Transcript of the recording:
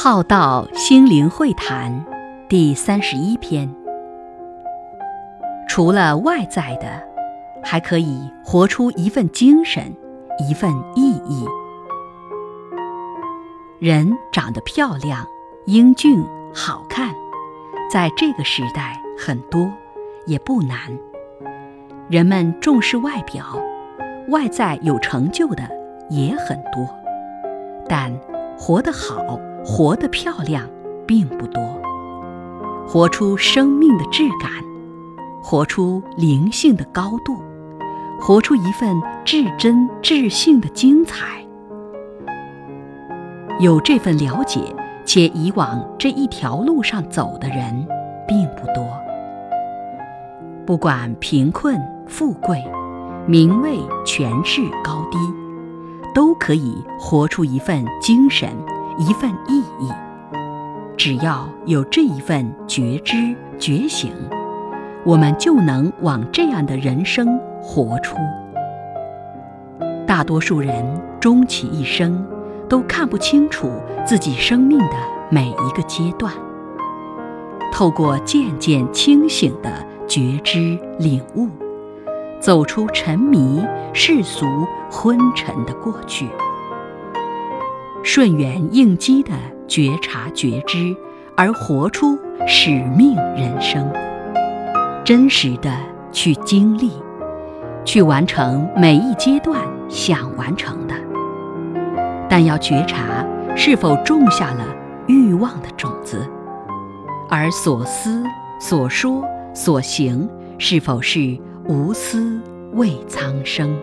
浩道心灵会谈第三十一篇。除了外在的，还可以活出一份精神，一份意义。人长得漂亮、英俊、好看，在这个时代很多，也不难。人们重视外表，外在有成就的也很多，但活得好。活得漂亮并不多，活出生命的质感，活出灵性的高度，活出一份至真至性的精彩。有这份了解且以往这一条路上走的人并不多。不管贫困富贵、名位权势高低，都可以活出一份精神。一份意义，只要有这一份觉知觉醒，我们就能往这样的人生活出。大多数人终其一生，都看不清楚自己生命的每一个阶段。透过渐渐清醒的觉知领悟，走出沉迷世俗昏沉的过去。顺缘应机的觉察觉知，而活出使命人生。真实的去经历，去完成每一阶段想完成的。但要觉察是否种下了欲望的种子，而所思所说所行是否是无私为苍生。